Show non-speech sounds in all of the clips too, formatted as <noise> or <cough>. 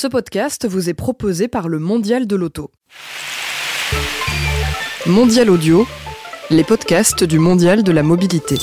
Ce podcast vous est proposé par le Mondial de l'Auto. Mondial Audio, les podcasts du Mondial de la mobilité.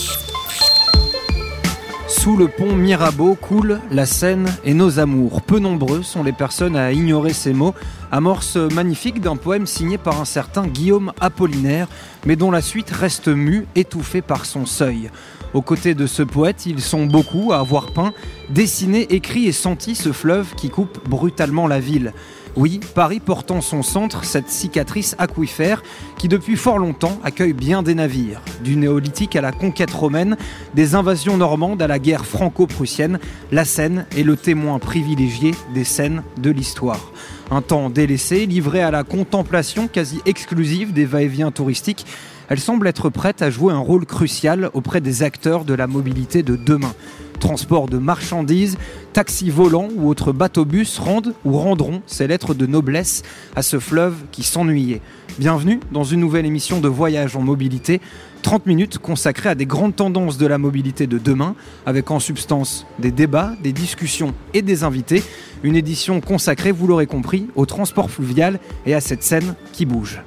Sous le pont Mirabeau coule la Seine et nos amours. Peu nombreux sont les personnes à ignorer ces mots, amorce magnifique d'un poème signé par un certain Guillaume Apollinaire, mais dont la suite reste mue, étouffée par son seuil. Aux côtés de ce poète, ils sont beaucoup à avoir peint, dessiné, écrit et senti ce fleuve qui coupe brutalement la ville. Oui, Paris portant son centre, cette cicatrice aquifère qui depuis fort longtemps accueille bien des navires. Du néolithique à la conquête romaine, des invasions normandes à la guerre franco-prussienne, la Seine est le témoin privilégié des scènes de l'histoire. Un temps délaissé, livré à la contemplation quasi exclusive des va-et-vient touristiques, elle semble être prête à jouer un rôle crucial auprès des acteurs de la mobilité de demain. Transport de marchandises, taxis volants ou autres bateaux-bus rendent ou rendront ces lettres de noblesse à ce fleuve qui s'ennuyait. Bienvenue dans une nouvelle émission de Voyage en mobilité, 30 minutes consacrées à des grandes tendances de la mobilité de demain, avec en substance des débats, des discussions et des invités. Une édition consacrée, vous l'aurez compris, au transport fluvial et à cette scène qui bouge.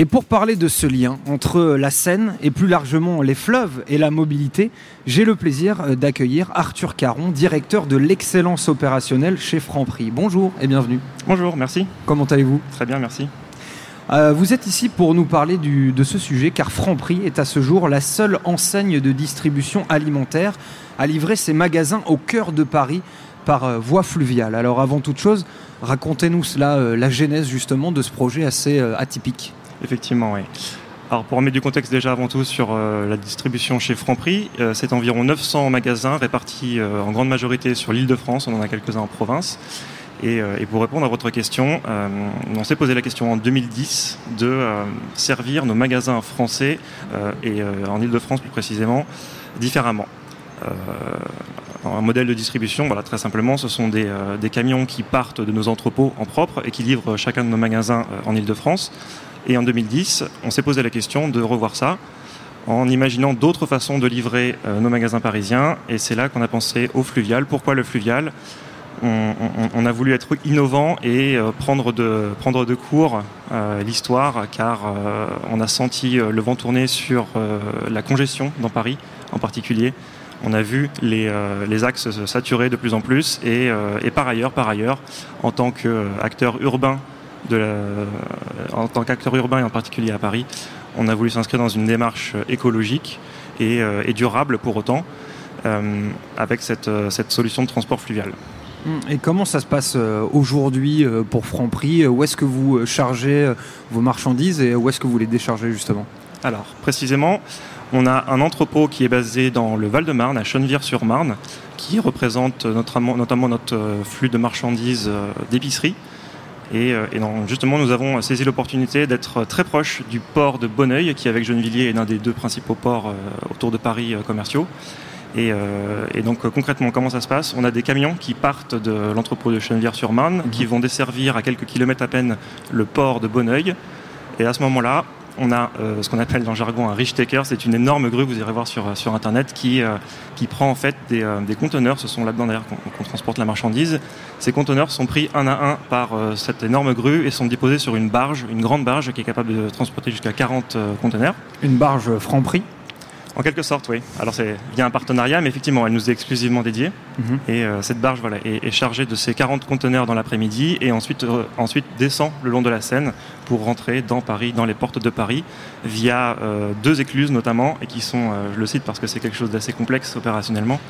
Et pour parler de ce lien entre la Seine et plus largement les fleuves et la mobilité, j'ai le plaisir euh, d'accueillir Arthur Caron, directeur de l'excellence opérationnelle chez Franprix. Bonjour et bienvenue. Bonjour, merci. Comment allez-vous? Très bien, merci. Euh, vous êtes ici pour nous parler du, de ce sujet car Franprix est à ce jour la seule enseigne de distribution alimentaire à livrer ses magasins au cœur de Paris par euh, voie fluviale. Alors avant toute chose, racontez-nous cela, euh, la genèse justement de ce projet assez atypique. Effectivement, oui. Alors pour remettre du contexte déjà avant tout sur euh, la distribution chez Franprix, euh, c'est environ 900 magasins répartis euh, en grande majorité sur l'île de France, on en a quelques-uns en province. Et, euh, pour répondre à votre question, on s'est posé la question en 2010 de servir nos magasins français et en île de France plus précisément différemment. Un modèle de distribution, voilà, très simplement, ce sont des, des camions qui partent de nos entrepôts en propre et qui livrent chacun de nos magasins en île de France. Et en 2010, on s'est posé la question de revoir ça en imaginant d'autres façons de livrer euh, nos magasins parisiens. Et c'est là qu'on a pensé au fluvial. Pourquoi le fluvial? On, a voulu être innovant et euh, prendre, de, prendre de court euh, l'histoire, car on a senti le vent tourner sur la congestion dans Paris en particulier. On a vu les, les axes se saturer de plus en plus et, et par ailleurs, par ailleurs, en tant qu'acteur urbain de la- en tant qu'acteur urbain et en particulier à Paris, on a voulu s'inscrire dans une démarche écologique et, euh, et durable pour autant, euh, avec cette, euh, cette solution de transport fluvial. Et comment ça se passe euh, aujourd'hui euh, pour Franprix? Où est-ce que vous euh, chargez euh, vos marchandises et où est-ce que vous les déchargez justement? Alors, précisément, on a un entrepôt qui est basé dans le Val-de-Marne, à Chennevières-sur-Marne, qui représente notamment, notre euh, flux de marchandises euh, d'épicerie. Et, euh, et donc, justement, nous avons saisi l'opportunité d'être très proche du port de Bonneuil, qui, avec Gennevilliers, est l'un des deux principaux ports euh, autour de Paris euh, commerciaux. Et, euh, et donc, euh, concrètement, comment ça se passe? On a des camions qui partent de l'entrepôt de Chennevières-sur-Marne, qui vont desservir à quelques kilomètres à peine le port de Bonneuil. Et à ce moment-là, on a euh, ce qu'on appelle dans le jargon un rich taker, c'est une énorme grue, vous irez voir sur, sur internet, qui, euh, qui prend en fait des, euh, conteneurs, ce sont là-dedans qu'on transporte la marchandise. Ces conteneurs sont pris un à un par euh, cette énorme grue et sont déposés sur une barge, une grande barge qui est capable de transporter jusqu'à 40 euh, conteneurs. Une barge Franprix En quelque sorte, oui. Alors c'est via un partenariat, mais effectivement, elle nous est exclusivement dédiée. Mhm. Et euh, cette barge voilà, est, est chargée de ces 40 conteneurs dans l'après-midi et ensuite, euh, ensuite descend le long de la Seine pour rentrer dans Paris, dans les portes de Paris, via euh, deux écluses notamment, et qui sont, je le cite parce que c'est quelque chose d'assez complexe opérationnellement.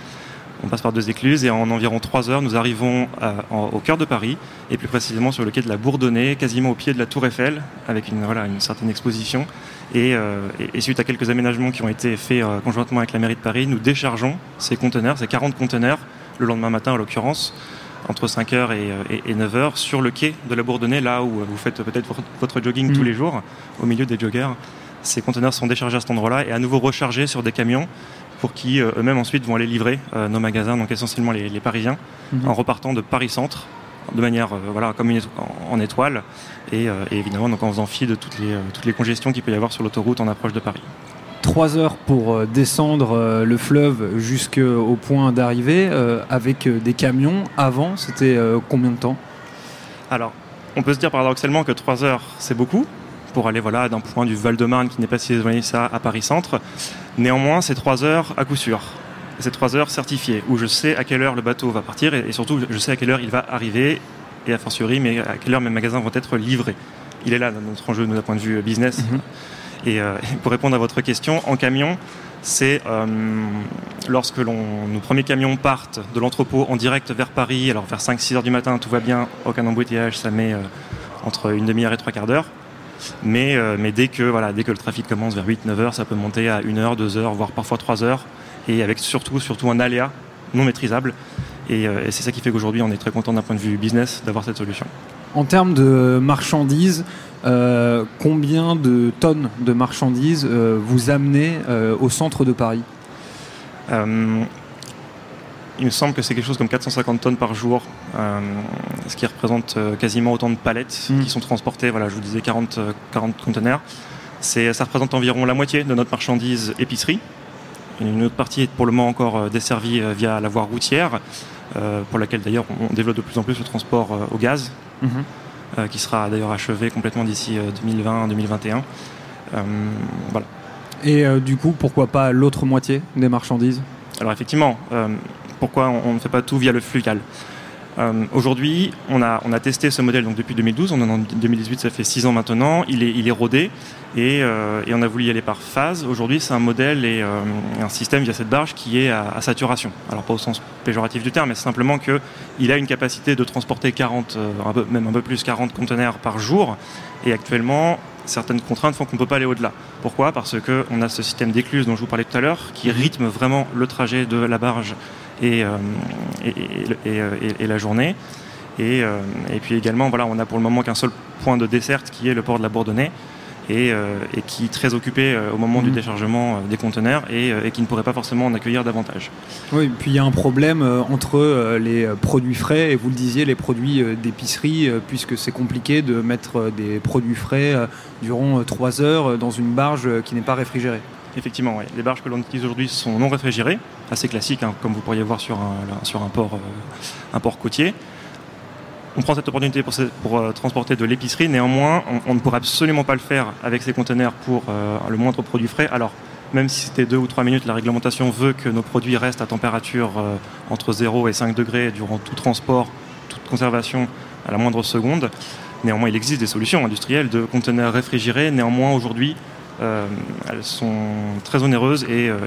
On passe par deux écluses et en environ trois heures, nous arrivons en- au cœur de Paris, et plus précisément sur le quai de la Bourdonnais, quasiment au pied de la Tour Eiffel, avec une, voilà, une certaine exposition. Et, euh, et- et suite à quelques aménagements qui ont été faits euh, conjointement avec la mairie de Paris, nous déchargeons ces conteneurs, ces 40 conteneurs, le lendemain matin en l'occurrence, entre 5h et, et 9h, sur le quai de la Bourdonnais, là où vous faites peut-être votre- jogging tous les jours, au milieu des joggers. Ces conteneurs sont déchargés à cet endroit-là et à nouveau rechargés sur des camions pour qui euh, eux-mêmes ensuite vont aller livrer euh, nos magasins, donc essentiellement les, les Parisiens, Mhm. en repartant de Paris Centre de manière euh, voilà comme une éto- en, étoile et, euh, et évidemment donc en faisant fi de toutes les euh, toutes les congestions qu'il peut y avoir sur l'autoroute en approche de Paris. Trois heures pour descendre le fleuve jusqu'au point d'arrivée avec des camions. Avant, c'était combien de temps? Alors, on peut se dire paradoxalement que trois heures, c'est beaucoup pour aller voilà, d'un point du Val-de-Marne qui n'est pas si éloigné ça à Paris-Centre. Néanmoins, c'est trois heures à coup sûr. C'est trois heures certifiées, où je sais à quelle heure le bateau va partir et, surtout je sais à quelle heure il va arriver et a fortiori mais à quelle heure mes magasins vont être livrés. Il est là notre enjeu d'un point de vue business. Mhm. Et euh, <laughs> pour répondre à votre question, en camion, c'est euh, lorsque nos premiers camions partent de l'entrepôt en direct vers Paris, alors vers 5-6 heures du matin, tout va bien, aucun embouteillage, ça met euh, entre une demi-heure et trois quarts d'heure. Mais, euh, mais dès, que, voilà, dès que le trafic commence vers 8-9 heures, ça peut monter à 1 heure, 2 heures, voire parfois 3 heures, et avec surtout, surtout un aléa non maîtrisable. Euh, et, c'est ça qui fait qu'aujourd'hui, on est très content d'un point de vue business d'avoir cette solution. En termes de marchandises, euh, combien de tonnes de marchandises vous amenez au centre de Paris? Il me semble que c'est quelque chose comme 450 tonnes par jour, euh, ce qui représente euh, quasiment autant de palettes hmm. qui sont transportées. Voilà, je vous disais 40, 40 euh, conteneurs. Ça représente environ la moitié de notre marchandise épicerie. Une autre partie est pour le moment encore desservie via la voie routière, pour laquelle d'ailleurs on développe de plus en plus le transport au gaz, mhm. qui sera d'ailleurs achevé complètement d'ici 2020-2021. voilà. Et du coup, pourquoi pas l'autre moitié des marchandises? Alors effectivement, pourquoi on, ne fait pas tout via le fluvial? Euh, aujourd'hui, on a, testé ce modèle donc depuis 2012, on en 2018, ça fait 6 ans maintenant, il est, rodé et, euh, et, on a voulu y aller par phase. Aujourd'hui, c'est un modèle et euh, un système via cette barge qui est à, saturation. Alors pas au sens péjoratif du terme, mais simplement qu'il a une capacité de transporter 40, un peu, même un peu plus 40 conteneurs par jour et actuellement, certaines contraintes font qu'on ne peut pas aller au-delà. Pourquoi? Parce qu'on a ce système d'écluse dont je vous parlais tout à l'heure qui rythme vraiment le trajet de la barge euh, euh, et, la journée. Euh, et, puis également, voilà, on a pour le moment qu'un seul point de desserte qui est le port de la Bourdonnais. Et, qui est très occupé au moment du mhm. déchargement des conteneurs et, qui ne pourrait pas forcément en accueillir davantage. Oui, puis il y a un problème entre les produits frais et vous le disiez, les produits d'épicerie, puisque c'est compliqué de mettre des produits frais durant trois heures dans une barge qui n'est pas réfrigérée. Effectivement, les barges que l'on utilise aujourd'hui sont non réfrigérées, assez classiques, hein, comme vous pourriez voir sur un, sur un, port, euh, un port côtier. On prend cette opportunité pour, euh, transporter de l'épicerie, néanmoins, on, ne pourrait absolument pas le faire avec ces conteneurs pour euh, le moindre produit frais. Alors, même si c'était deux ou trois minutes, la réglementation veut que nos produits restent à température entre 0 et 5 degrés durant tout transport, toute conservation à la moindre seconde. Néanmoins, il existe des solutions industrielles de conteneurs réfrigérés. Néanmoins, aujourd'hui, euh, elles sont très onéreuses et, euh,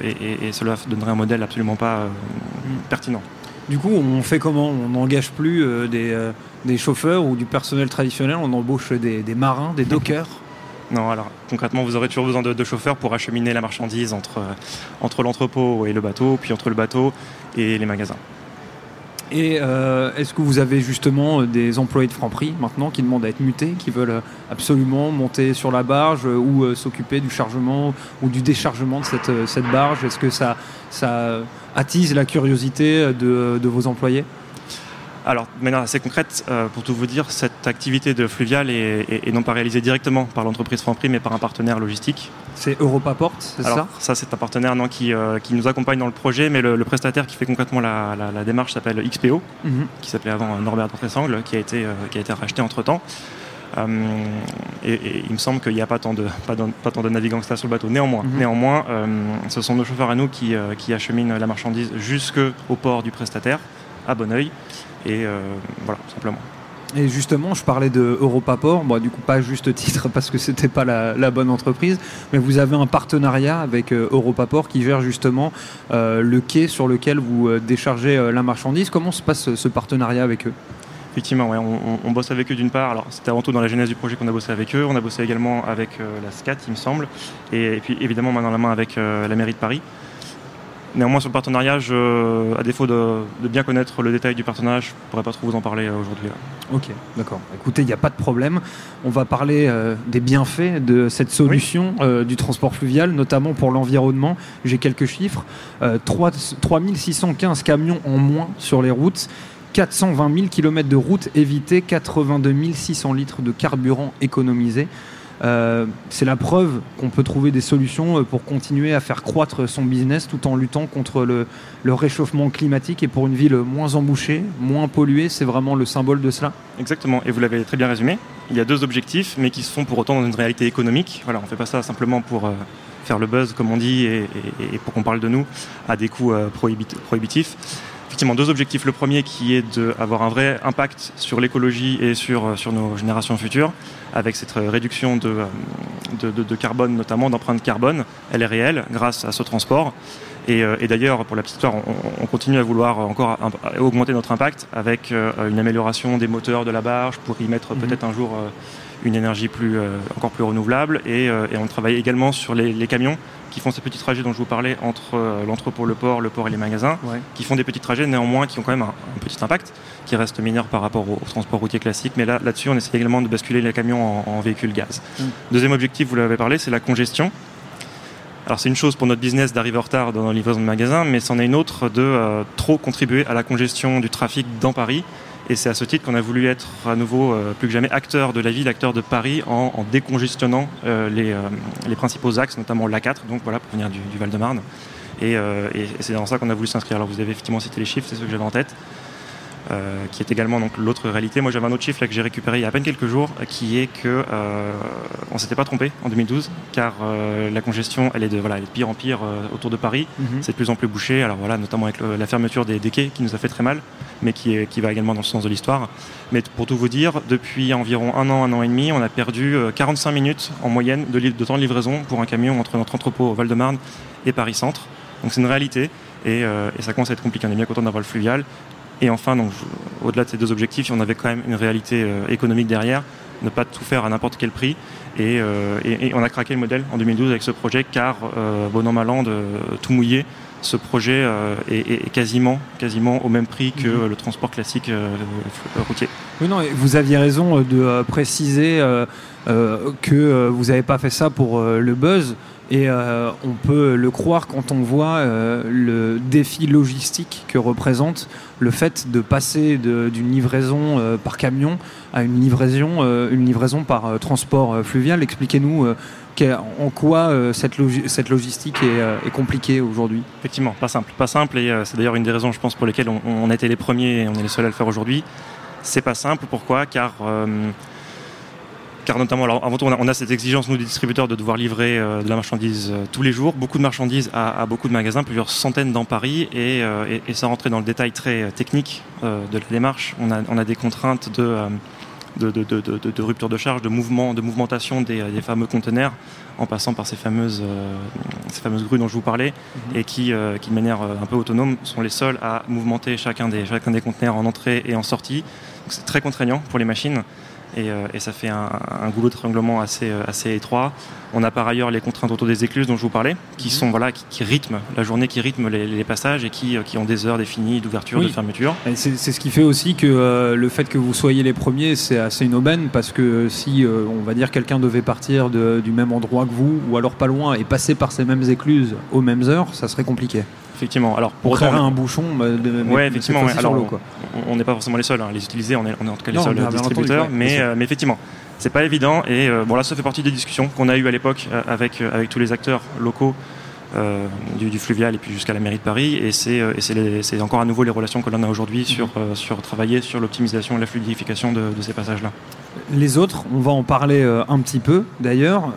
cela donnerait un modèle absolument pas euh, pertinent. Du coup, on fait comment? On n'engage plus des, chauffeurs ou du personnel traditionnel, on embauche des, marins, des dockers? Non, alors concrètement, vous aurez toujours besoin de, chauffeurs pour acheminer la marchandise entre, entre l'entrepôt et le bateau, puis entre le bateau et les magasins. Et euh, est-ce que vous avez justement des employés de Franprix maintenant qui demandent à être mutés, qui veulent absolument monter sur la barge ou euh, s'occuper du chargement ou du déchargement de cette, euh, barge? Est-ce que ça, attise la curiosité de vos employés? Alors, de manière assez concrète, euh, pour tout vous dire, cette activité de fluvial est, non pas réalisée directement par l'entreprise Franprix, mais par un partenaire logistique. C'est Europaport, c'est ça? Ça, c'est un partenaire non, qui, euh, qui, nous accompagne dans le projet, mais le, prestataire qui fait concrètement la, démarche s'appelle XPO, mhm. qui s'appelait avant Norbert Dentressangle, qui a été, euh, qui a été racheté entre-temps. et, il me semble qu'il n'y a pas tant, de, pas, pas tant de navigants que ça sur le bateau. Néanmoins, mhm. néanmoins ce sont nos chauffeurs à nous qui, qui acheminent la marchandise jusqu'au port du prestataire, à Bonneuil. Et euh, voilà, simplement. Et justement, je parlais de Europaport, bon, du coup pas juste titre <laughs> parce que c'était pas la, bonne entreprise, mais vous avez un partenariat avec euh, Europaport qui gère justement euh, le quai sur lequel vous déchargez la marchandise. Comment se passe ce partenariat avec eux? Effectivement, ouais, on, bosse avec eux d'une part. Alors, c'était avant tout dans la genèse du projet qu'on a bossé avec eux. On a bossé également avec la SCAT, il me semble, et, et puis évidemment main dans la main avec la mairie de Paris. Néanmoins, sur le partenariat, à défaut de, bien connaître le détail du partenariat, je ne pourrais pas trop vous en parler euh, aujourd'hui. Ok, d'accord. Écoutez, il n'y a pas de problème. On va parler euh, des bienfaits de cette solution euh, du transport fluvial, notamment pour l'environnement. J'ai quelques chiffres. 3, 3615 camions en moins sur les routes. 420 000 km de routes évitées, 82 600 litres de carburant économisés. Euh, c'est la preuve qu'on peut trouver des solutions euh, pour continuer à faire croître son business tout en luttant contre le, réchauffement climatique et pour une ville moins embouchée, moins polluée. C'est vraiment le symbole de cela Exactement, et vous l'avez très bien résumé. Il y a deux objectifs, mais qui se font pour autant dans une réalité économique. Voilà, on ne fait pas ça simplement pour euh, faire le buzz, comme on dit, et, pour qu'on parle de nous à des coûts prohibitifs effectivement deux objectifs. Le premier qui est d'avoir un vrai impact sur l'écologie et sur, euh, sur nos générations futures, avec cette euh, réduction de, euh, de, carbone, notamment d'empreinte carbone. Elle est réelle grâce à ce transport. Et, d'ailleurs, pour la petite histoire, on, continue à vouloir encore augmenter notre impact avec une amélioration des moteurs de la barge pour y mettre mhm. peut-être un jour une énergie plus, encore plus renouvelable. Et, on travaille également sur les camions qui font ces petits trajets dont je vous parlais entre euh, l'entrepôt, le port, le port et les magasins, qui font des petits trajets néanmoins qui ont quand même un, petit impact, qui reste mineur par rapport au, transport routier classique. Mais là, là-dessus, on essaie également de basculer les camions en, véhicules gaz. Mm. Deuxième objectif, vous l'avez parlé, c'est la congestion. Alors c'est une chose pour notre business d'arriver en retard dans la livraison de magasins, mais c'en est une autre de euh, trop contribuer à la congestion du trafic dans Paris et c'est à ce titre qu'on a voulu être à nouveau euh, plus que jamais acteur de la ville, acteur de Paris, en, décongestionnant euh, euh, les, principaux axes, notamment l'A4, donc voilà, pour venir du, Val-de-Marne. Et, et c'est dans ça qu'on a voulu s'inscrire. Alors vous avez effectivement cité les chiffres, c'est ce que j'avais en tête. Euh, qui est également donc l'autre réalité. Moi, j'avais un autre chiffre là, que j'ai récupéré il y a à peine quelques jours, qui est que euh, on s'était pas trompé en 2012, car euh, la congestion, elle est de voilà, elle est de pire en pire autour de Paris. Mhm. C'est de plus en plus bouché. Alors voilà, notamment avec la fermeture des, quais qui nous a fait très mal, mais qui, est, qui va également dans le sens de l'histoire. Mais pour tout vous dire, depuis environ un an, un an et demi, on a perdu 45 minutes en moyenne de, de temps de livraison pour un camion entre notre entrepôt au Val-de-Marne et Paris Centre. Donc c'est une réalité. Et, et, ça commence à être compliqué. On est bien content d'avoir le fluvial. Et enfin, donc, au-delà de ces deux objectifs, on avait quand même une réalité euh, économique derrière, ne pas tout faire à n'importe quel prix. Et, euh, on a craqué le modèle en 2012 avec ce projet, car, euh, bon an, mal an, de tout mouiller, ce projet est, quasiment, quasiment au même prix que mhm. le transport classique routier. Oui, non, vous aviez raison de préciser que vous n'avez pas fait ça pour le buzz. Et euh, on peut le croire quand on voit euh, le défi logistique que représente le fait de passer d'une livraison euh, par camion à une livraison, une livraison par transport fluvial. Expliquez-nous en quoi cette, logistique est, compliquée aujourd'hui. Effectivement, pas simple. Pas simple, et c'est d'ailleurs une des raisons, je pense, pour lesquelles on, on, a les premiers et on est les seuls à le faire aujourd'hui. C'est pas simple, pourquoi? Car car notamment, alors avant tout, on a, cette exigence, nous, des distributeurs, de devoir livrer euh, de la marchandise euh, tous les jours, beaucoup de marchandises à, beaucoup de magasins, plusieurs centaines dans Paris, et, euh, et, sans rentrer dans le détail très technique de la démarche, on a, on a des contraintes de, de, de, de, rupture de charge, de mouvement, de mouvmentation des, des fameux conteneurs, en passant par ces fameuses, ces fameuses grues dont je vous parlais, mhm. et qui, qui, de manière un peu autonome, sont les seuls à mouvementer chacun des, chacun des conteneurs en entrée et en sortie. C'est très contraignant pour les machines. Euh, et, ça fait un, goulot de trianglement assez, euh, assez étroit. On a par ailleurs les contraintes autour des écluses dont je vous parlais, qui mhm. sont voilà, qui, rythment la journée, qui rythment les, passages et qui, euh, qui, ont des heures définies d'ouverture, de fermeture. C'est ce qui fait aussi que le fait que vous soyez les premiers, c'est assez une aubaine parce que si on va dire quelqu'un devait partir du même endroit que vous ou alors pas loin et passer par ces mêmes écluses aux mêmes heures, ça serait compliqué effectivement. Alors pour autant, un bouchon, de, ouais, effectivement. Alors, on n'est pas forcément les seuls. Hein. Les utiliser, on est, on est, en tout cas les seuls distributeurs, mais, euh, mais effectivement, c'est pas évident. Et euh, bon là, ça fait partie des discussions qu'on a eues à l'époque euh, avec avec tous les acteurs locaux. du, fluvial et puis jusqu'à la mairie de Paris et c'est encore à nouveau les relations que l'on a aujourd'hui sur, mhm. sur travailler sur l'optimisation et la fluidification de, ces passages-là. Les autres, on va en parler un petit peu d'ailleurs.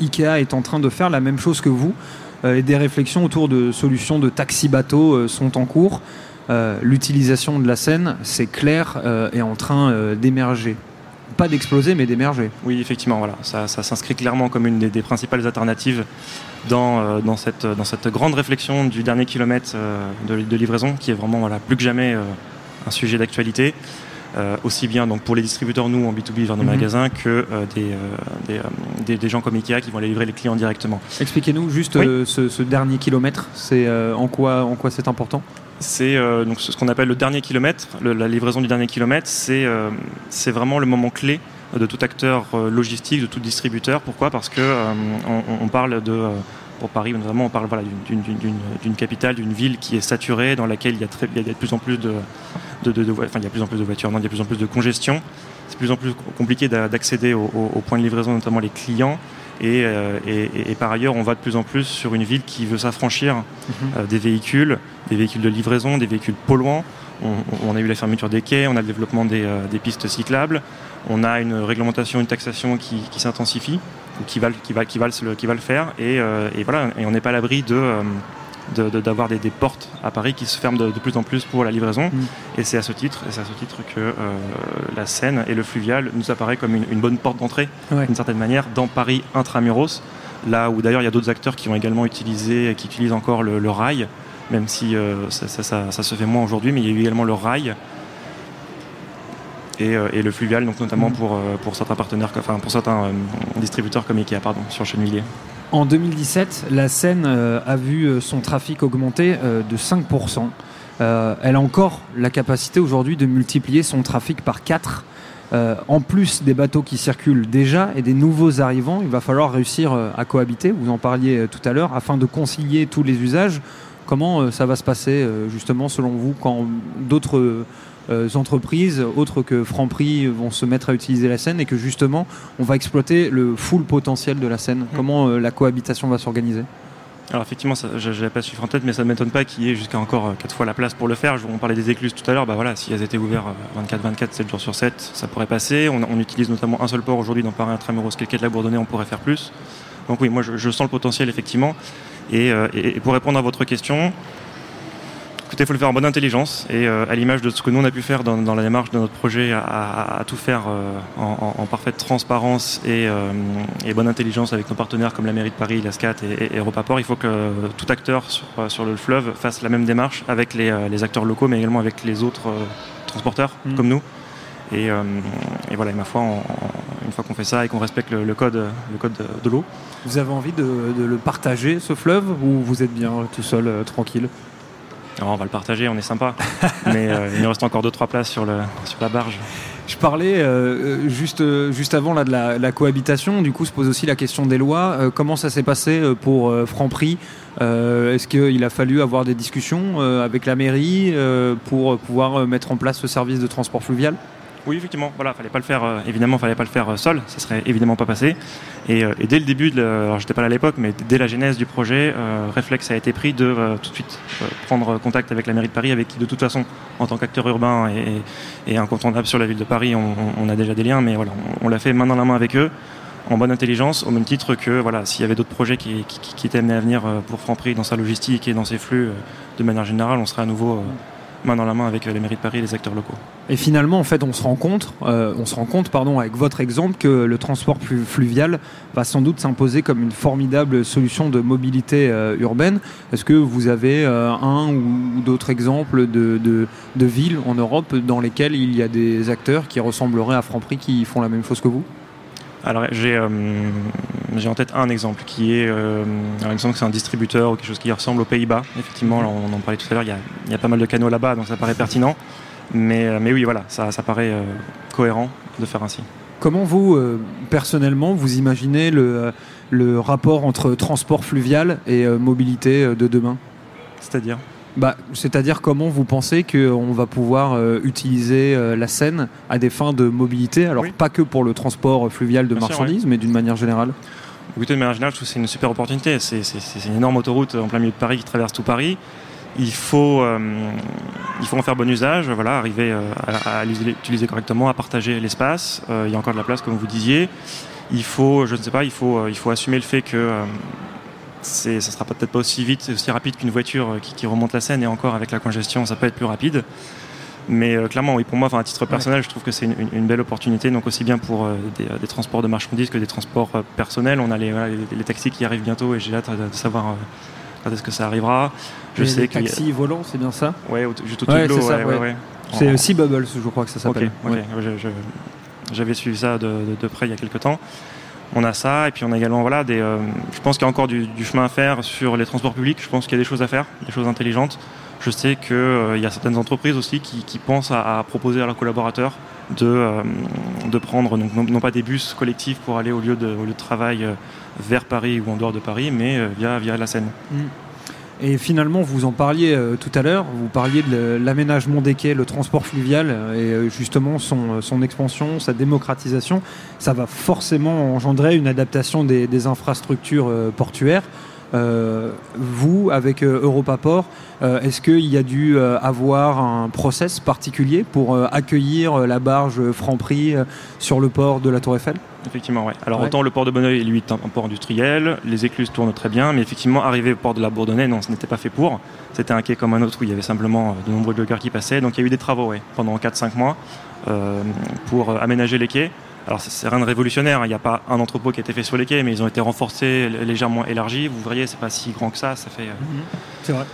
Ikea est en train de faire la même chose que vous. Euh, et des réflexions autour de solutions de taxi-bateau euh, sont en cours. Euh, l'utilisation de la Seine, c'est clair, est en train d'émerger pas d'exploser, mais d'émerger. Oui, effectivement, voilà. ça, s'inscrit clairement comme une des, principales alternatives dans, dans, cette, dans cette grande réflexion du dernier kilomètre de, livraison, qui est vraiment voilà, plus que jamais un sujet d'actualité. Euh, aussi bien donc pour les distributeurs, nous, en B2B vers nos mhm. magasins, que euh, euh, des, des, gens comme Ikea qui vont aller livrer les clients directement. Expliquez-nous juste ce, dernier kilomètre, c'est en quoi, en quoi c'est important? C'est donc ce qu'on appelle le dernier kilomètre, la livraison du dernier kilomètre, c'est c'est vraiment le moment clé de tout acteur logistique, de tout distributeur. Pourquoi? Parce que on, parle de pour Paris notamment, on parle voilà, d'une capitale, d'une ville qui est saturée, dans laquelle il y a, très, il y a de plus en plus de, de, de, enfin, il y a de plus en plus de voitures, non, il y a de plus en plus de congestion. C'est de plus en plus compliqué d'accéder aux au, points de livraison, notamment les clients. Et, et, et, par ailleurs, on va de plus en plus sur une ville qui veut s'affranchir mhm. des véhicules, des véhicules de livraison, des véhicules polluants. On, on, a eu la fermeture des quais, on a le développement des, des pistes cyclables, on a une réglementation, une taxation qui, qui s'intensifie, qui va, qui, va, qui, va le, qui va le faire. Et, et voilà, et on n'est pas à l'abri de d'avoir des, des, portes à Paris qui se ferment de, plus en plus pour la livraison. Mm. Et c'est à ce titre, c'est à ce titre que euh, la Seine et le fluvial nous apparaît comme une, bonne porte d'entrée, d'une certaine manière, dans Paris intramuros. Là où d'ailleurs il y a d'autres acteurs qui ont également utilisé, qui utilisent encore le, rail, même si euh, ça, ça, se fait moins aujourd'hui, mais il y a eu également le rail. Et, euh, et le fluvial, donc notamment mm. pour, pour certains partenaires, enfin pour certains distributeurs comme Ikea, pardon, sur Chennevilliers. En 2017, la Seine euh, a vu euh, son trafic augmenter euh, de 5%. elle a encore la capacité aujourd'hui de multiplier son trafic par 4. en plus des bateaux qui circulent déjà et des nouveaux arrivants, il va falloir réussir à cohabiter, vous en parliez tout à l'heure, afin de concilier tous les usages. Comment ça va se passer justement selon vous quand d'autres euh, entreprises autres que Franprix vont se mettre à utiliser la Seine et que justement on va exploiter le full potentiel de la Seine. Mmh. Comment euh, la cohabitation va s'organiser? Alors effectivement, je n'avais pas chiffre en tête, mais ça ne m'étonne pas qu'il y ait jusqu'à encore 4 euh, fois la place pour le faire. On parlait des écluses tout à l'heure, bah voilà, si elles étaient ouvertes 24-24, 7 jours sur 7, ça pourrait passer. On, utilise notamment un seul port aujourd'hui dans Paris Intramuros, quai de la Bourdonnais, on pourrait faire plus. Donc oui, moi je, sens le potentiel effectivement. et, pour répondre à votre question, Écoutez, il faut le faire en bonne intelligence et euh, à l'image de ce que nous on a pu faire dans, la démarche de notre projet à, tout faire euh, en, parfaite transparence euh, et, bonne intelligence avec nos partenaires comme la mairie de Paris, la SCAT et, et Europaport. Il faut que tout acteur sur, le fleuve fasse la même démarche avec les, acteurs locaux mais également avec les autres transporteurs mm. comme nous. Et, voilà, ma foi, une fois qu'on fait ça et qu'on respecte le, code, le code de, l'eau. Vous avez envie de, de, le partager, ce fleuve, ou vous êtes bien tout seul, tranquille? On va le partager, on est sympa. <laughs> Mais euh, il nous reste encore 2-3 places sur, le, sur la barge. Je parlais euh, juste, juste avant là, de la, cohabitation, du coup se pose aussi la question des lois. Euh, comment ça s'est passé pour Franprix? Est-ce qu'il a fallu avoir des discussions avec la mairie pour pouvoir mettre en place ce service de transport fluvial? Oui, effectivement, voilà, fallait pas le faire, euh, évidemment, fallait pas le faire euh, seul, ça serait évidemment pas passé. Et, euh, dès le début, de, alors j'étais pas là à l'époque, mais dès la genèse du projet, réflexe a été pris de tout de suite prendre contact avec la mairie de Paris, avec qui de toute façon, en tant qu'acteur urbain et, incontournable sur la ville de Paris, on, a déjà des liens, mais voilà, on, l'a fait main dans la main avec eux en bonne intelligence, au même titre que voilà, s'il y avait d'autres projets qui, qui, étaient amenés à venir pour Franprix dans sa logistique et dans ses flux, de manière générale, on serait à nouveau main dans la main avec euh, les mairies de Paris et les acteurs locaux. Et finalement, en fait, on se rend compte, euh, on se rend compte, pardon, avec votre exemple, que le transport fluvial va sans doute s'imposer comme une formidable solution de mobilité euh, urbaine. Est-ce que vous avez un ou d'autres exemples de, de, de, villes en Europe dans lesquelles il y a des acteurs qui ressembleraient à Franprix qui font la même chose que vous? Alors j'ai euh, en tête un exemple qui est euh, un exemple c'est un distributeur ou quelque chose qui ressemble aux Pays-Bas. Effectivement, on en parlait tout à l'heure, il, y a pas mal de canaux là-bas, donc ça paraît pertinent. Mais, euh, mais oui, voilà, ça, ça paraît euh, cohérent de faire ainsi. Comment vous, personnellement, vous imaginez le, le, rapport entre transport fluvial et mobilité de demain? C'est-à-dire? Bah, C'est-à-dire comment vous pensez qu'on va pouvoir euh, utiliser euh, la Seine à des fins de mobilité? Alors pas que pour le transport fluvial de marchandises, mais d'une manière générale Écoutez, de manière générale, je trouve que c'est une super opportunité. C'est une énorme autoroute en plein milieu de Paris qui traverse tout Paris. Il faut, euh, il faut en faire bon usage, voilà, arriver à, l'utiliser correctement, à partager l'espace. il y a encore de la place, comme vous disiez. Il faut, je ne sais pas, il faut, il faut assumer le fait que ça sera peut-être pas aussi vite, aussi rapide qu'une voiture qui, remonte la Seine et encore avec la congestion, ça peut être plus rapide. Mais euh, clairement, oui, pour moi, à titre personnel, je trouve que c'est une, belle opportunité, donc aussi bien pour euh, euh, des, transports de marchandises que des transports personnels. On a les, taxis qui arrivent bientôt et j'ai hâte de, savoir quand est-ce que ça arrivera. Je sais les taxis volants, c'est bien ça? Ouais, juste au-dessus de l'eau. C'est Sea Bubbles, je crois que ça s'appelle. J'avais suivi ça de, de, près il y a quelques temps on a ça et puis on a également voilà euh, je pense qu'il y a encore du, chemin à faire sur les transports publics je pense qu'il y a des choses à faire des choses intelligentes je sais qu'il euh, y a certaines entreprises aussi qui, pensent à, proposer à leurs collaborateurs de, euh, de prendre non, pas des bus collectifs pour aller au lieu de, lieu de travail vers Paris ou en dehors de Paris mais via, via la Seine. Mmh. Et finalement, vous en parliez euh, tout à l'heure, vous parliez de l'aménagement des quais, le transport fluvial euh, et euh, justement son, expansion, sa démocratisation. Ça va forcément engendrer une adaptation des infrastructures portuaires. Euh, vous, avec euh, Europaport, euh, est-ce qu'il y a dû avoir un process particulier pour accueillir la barge Franprix sur le port de la Tour Eiffel? Effectivement, oui. Alors autant le port de Bonneuil, lui, est un, port industriel, les écluses tournent très bien, mais effectivement, arriver au port de la Bourdonnais, non, ce n'était pas fait pour. C'était un quai comme un autre où il y avait simplement de nombreux bloqueurs qui passaient. Donc il y a eu des travaux, pendant 4-5 mois, pour aménager les quais. Alors c'est rien de révolutionnaire, hein. il n'y a pas un entrepôt qui a été fait sur les quais, mais ils ont été renforcés, légèrement élargis. Vous voyez, c'est pas si grand que ça, ça fait. Euh, mhm. C'est vrai.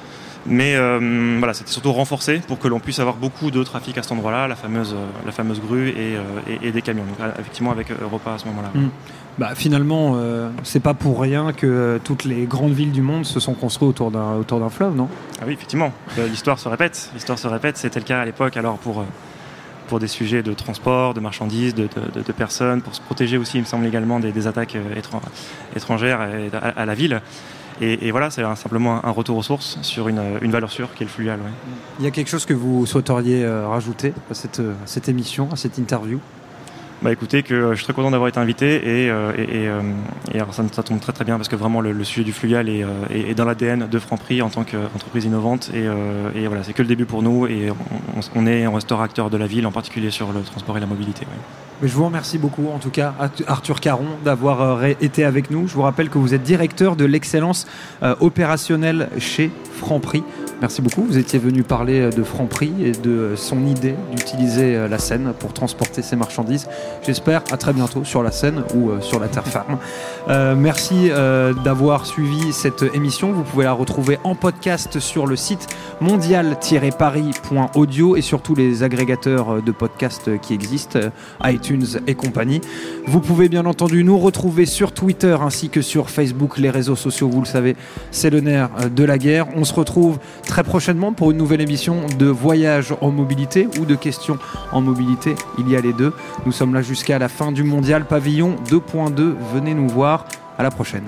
Mais euh, voilà, c'était surtout renforcé pour que l'on puisse avoir beaucoup de trafic à cet endroit-là, la fameuse, euh, la fameuse grue et, des camions. Donc effectivement avec Europa à ce moment-là. Mhm. Bah, finalement, euh, c'est pas pour rien que toutes les grandes villes du monde se sont construites autour d'un autour d'un fleuve, non? Ah oui, effectivement. L'histoire se répète. L'histoire se répète. C'était le cas à l'époque. Alors pour pour des sujets de transport, de marchandises, de, personnes, pour se protéger aussi, il me semble également, des, attaques euh, étrangères à, la ville. Et, voilà, c'est simplement un retour aux sources sur une, valeur sûre qui est le fluvial. Il y a quelque chose que vous souhaiteriez euh, rajouter à cette émission, à cette interview? Bah écoutez, que euh, je suis très content d'avoir été invité et, euh, euh, ça, tombe très très bien parce que vraiment le, sujet du fluvial est, dans l'ADN de Franprix en tant qu'entreprise innovante et, voilà, c'est que le début pour nous et on, on, est, on restera acteur de la ville, en particulier sur le transport et la mobilité. Mais je vous remercie beaucoup, en tout cas, Arthur Caron, d'avoir été avec nous. Je vous rappelle que vous êtes directeur de l'excellence opérationnelle chez Franprix. Merci beaucoup. Vous étiez venu parler euh, de Franprix et de son idée d'utiliser euh, la Seine pour transporter ses marchandises. J'espère à très bientôt sur la Seine ou euh, sur la terre ferme. <laughs> merci d'avoir suivi cette émission. Vous pouvez la retrouver en podcast sur le site mondial-paris.audio et sur tous les agrégateurs de podcasts qui existent, iTunes et compagnie. Vous pouvez bien entendu nous retrouver sur Twitter ainsi que sur Facebook, les réseaux sociaux, vous le savez, c'est le nerf de la guerre. On se retrouve très prochainement pour une nouvelle émission de Voyage en mobilité ou de questions en mobilité. Il y a les deux. Nous sommes là jusqu'à la fin du mondial pavillon 2.2. Venez nous voir. À la prochaine.